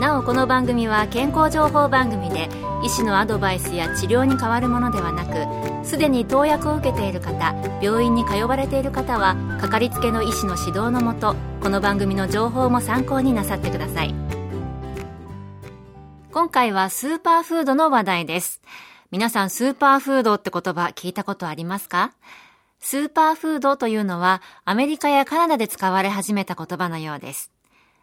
なおこの番組は健康情報番組で医師のアドバイスや治療に変わるものではなくすでに投薬を受けている方病院に通われている方はかかりつけの医師の指導のもとこの番組の情報も参考になさってください。今回はスーパーフードの話題です。皆さんスーパーフードって言葉聞いたことありますか？スーパーフードというのはアメリカやカナダで使われ始めた言葉のようです。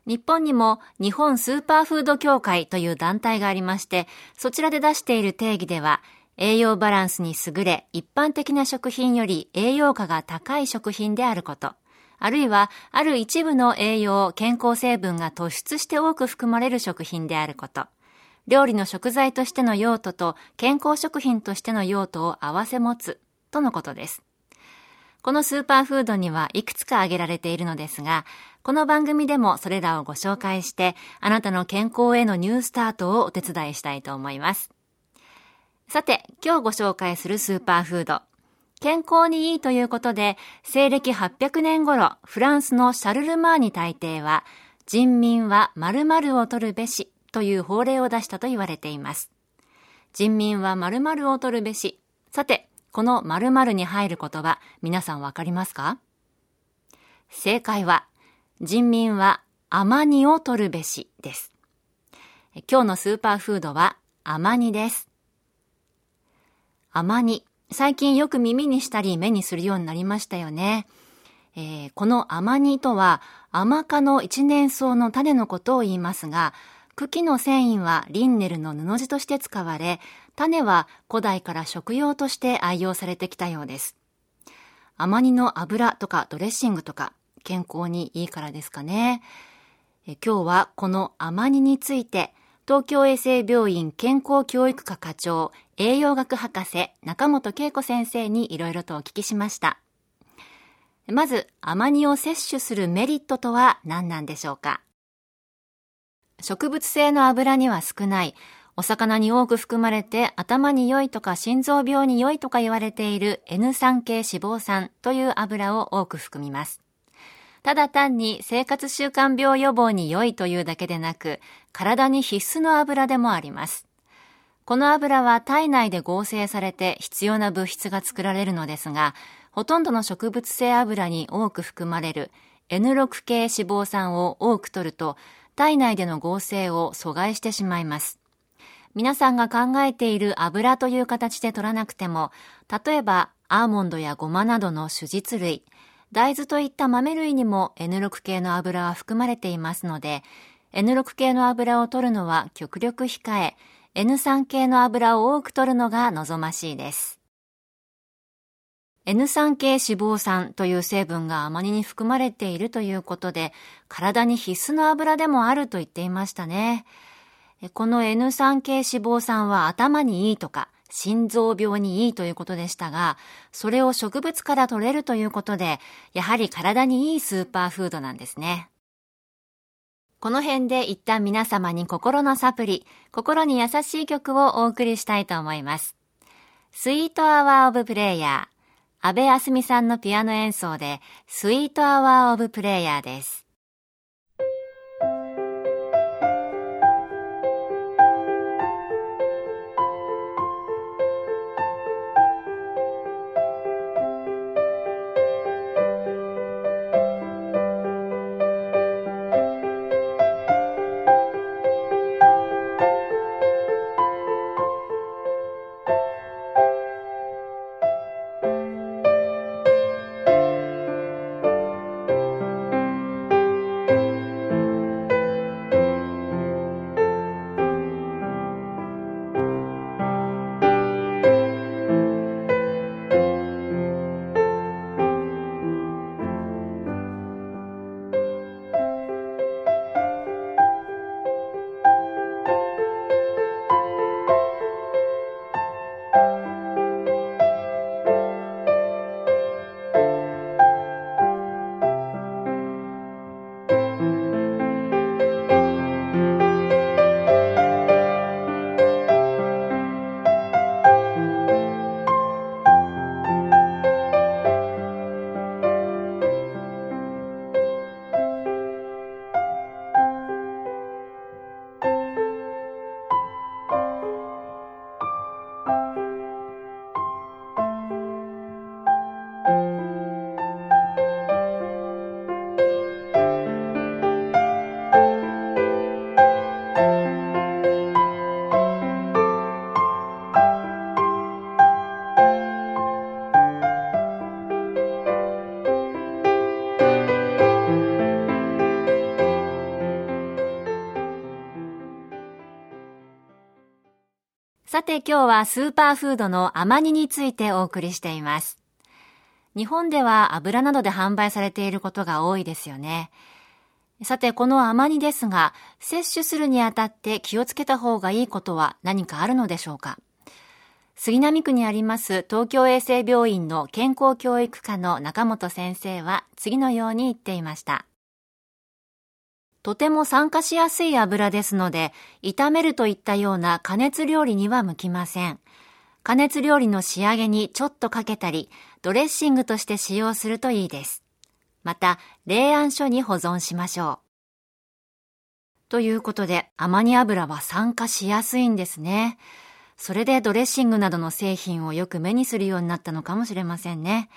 日本にも日本スーパーフード協会という団体がありまして、そちらで出している定義では、栄養バランスに優れ、一般的な食品より栄養価が高い食品であること、あるいは、ある一部の栄養、健康成分が突出して多く含まれる食品であること、料理の食材としての用途と健康食品としての用途を合わせ持つ、とのことです。このスーパーフードにはいくつか挙げられているのですが、この番組でもそれらをご紹介して、あなたの健康へのニュースタートをお手伝いしたいと思います。さて、今日ご紹介するスーパーフード。健康にいいということで、西暦800年頃、フランスのシャルルマーニ大帝は、人民は〇〇を取るべしという法令を出したと言われています。人民は〇〇を取るべし。さて、この〇〇に入る言葉、皆さんわかりますか？正解は、人民は甘煮を取るべしです。今日のスーパーフードは甘煮です。甘煮。最近よく耳にしたり目にするようになりましたよね。えー、この甘煮とは甘科の一年草の種のことを言いますが、茎の繊維はリンネルの布地として使われ、種は古代から食用として愛用されてきたようです。甘煮の油とかドレッシングとか健康にいいからですかね。え今日はこの甘煮について東京衛生病院健康教育科課長栄養学博士中本恵子先生にいろいろとお聞きしました。まず甘煮を摂取するメリットとは何なんでしょうか？植物性の油には少ない、お魚に多く含まれて頭に良いとか心臓病に良いとか言われている N3 系脂肪酸という油を多く含みます。ただ単に生活習慣病予防に良いというだけでなく、体に必須の油でもあります。この油は体内で合成されて必要な物質が作られるのですが、ほとんどの植物性油に多く含まれる N6 系脂肪酸を多く取ると体内での合成を阻害してしまいます。皆さんが考えている油という形で取らなくても、例えばアーモンドやゴマなどの種実類、大豆といった豆類にも N6 系の油は含まれていますので、N6 系の油を取るのは極力控え、N3 系の油を多く取るのが望ましいです。N3 系脂肪酸という成分が甘煮に含まれているということで、体に必須の油でもあると言っていましたね。この N3 系脂肪酸は頭にいいとか、心臓病にいいということでしたが、それを植物から取れるということで、やはり体にいいスーパーフードなんですね。この辺で一旦皆様に心のサプリ、心に優しい曲をお送りしたいと思います。スイートアワーオブプレイヤー。安倍あすみさんのピアノ演奏で、スイートアワーオブプレイヤーです。て今日はスーパーフードのアマニについてお送りしています。日本では油などで販売されていることが多いですよね。さて、このアマニですが、摂取するにあたって気をつけた方がいいことは何かあるのでしょうか？杉並区にあります東京衛生病院の健康教育科の中本先生は次のように言っていました。とても酸化しやすい油ですので、炒めるといったような加熱料理には向きません。加熱料理の仕上げにちょっとかけたり、ドレッシングとして使用するといいです。また、冷暗所に保存しましょう。ということで、アマニ油は酸化しやすいんですね。それでドレッシングなどの製品をよく目にするようになったのかもしれませんね。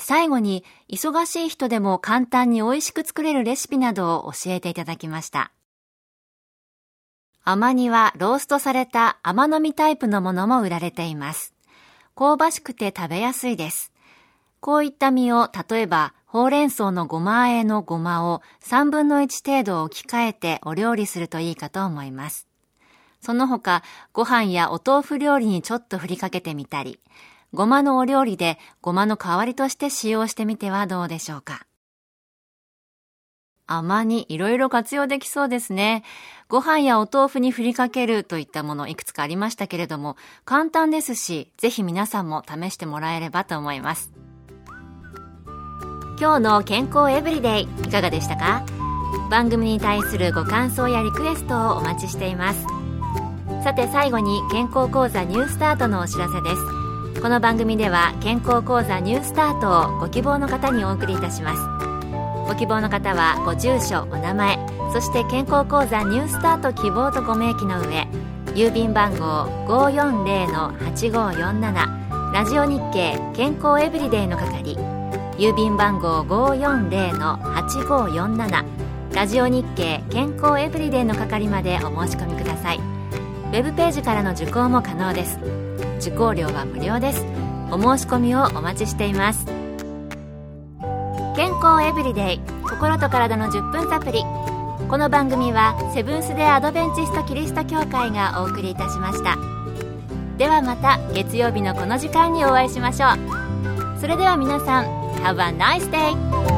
最後に、忙しい人でも簡単に美味しく作れるレシピなどを教えていただきました。甘煮はローストされた甘飲みタイプのものも売られています。香ばしくて食べやすいです。こういった実を例えばほうれん草のごま和えのごまを3分の1程度置き換えてお料理するといいかと思います。その他、ご飯やお豆腐料理にちょっと振りかけてみたり、ごまのお料理でごまの代わりとして使用してみてはどうでしょうか？甘にいろいろ活用できそうですね。ご飯やお豆腐に振りかけるといったものいくつかありましたけれども、簡単ですし、ぜひ皆さんも試してもらえればと思います。今日の健康エブリデイいかがでしたか？番組に対するご感想やリクエストをお待ちしています。さて最後に健康講座ニュースタートのお知らせです。この番組では健康講座ニュースタートをご希望の方にお送りいたします。ご希望の方はご住所お名前そして健康講座ニュースタート希望とご明記の上郵便番号540-8547ラジオ日経健康エブリデイの係郵便番号540-8547ラジオ日経健康エブリデイの係までお申し込みください。ウェブページからの受講も可能です。受講料は無料です。お申し込みをお待ちしています。健康エブリデイ心と体の10分サプリこの番組はセブンス・デ・アドベンチスト・キリスト教会がお送りいたしました。ではまた月曜日のこの時間にお会いしましょう。それでは皆さん Have a nice day!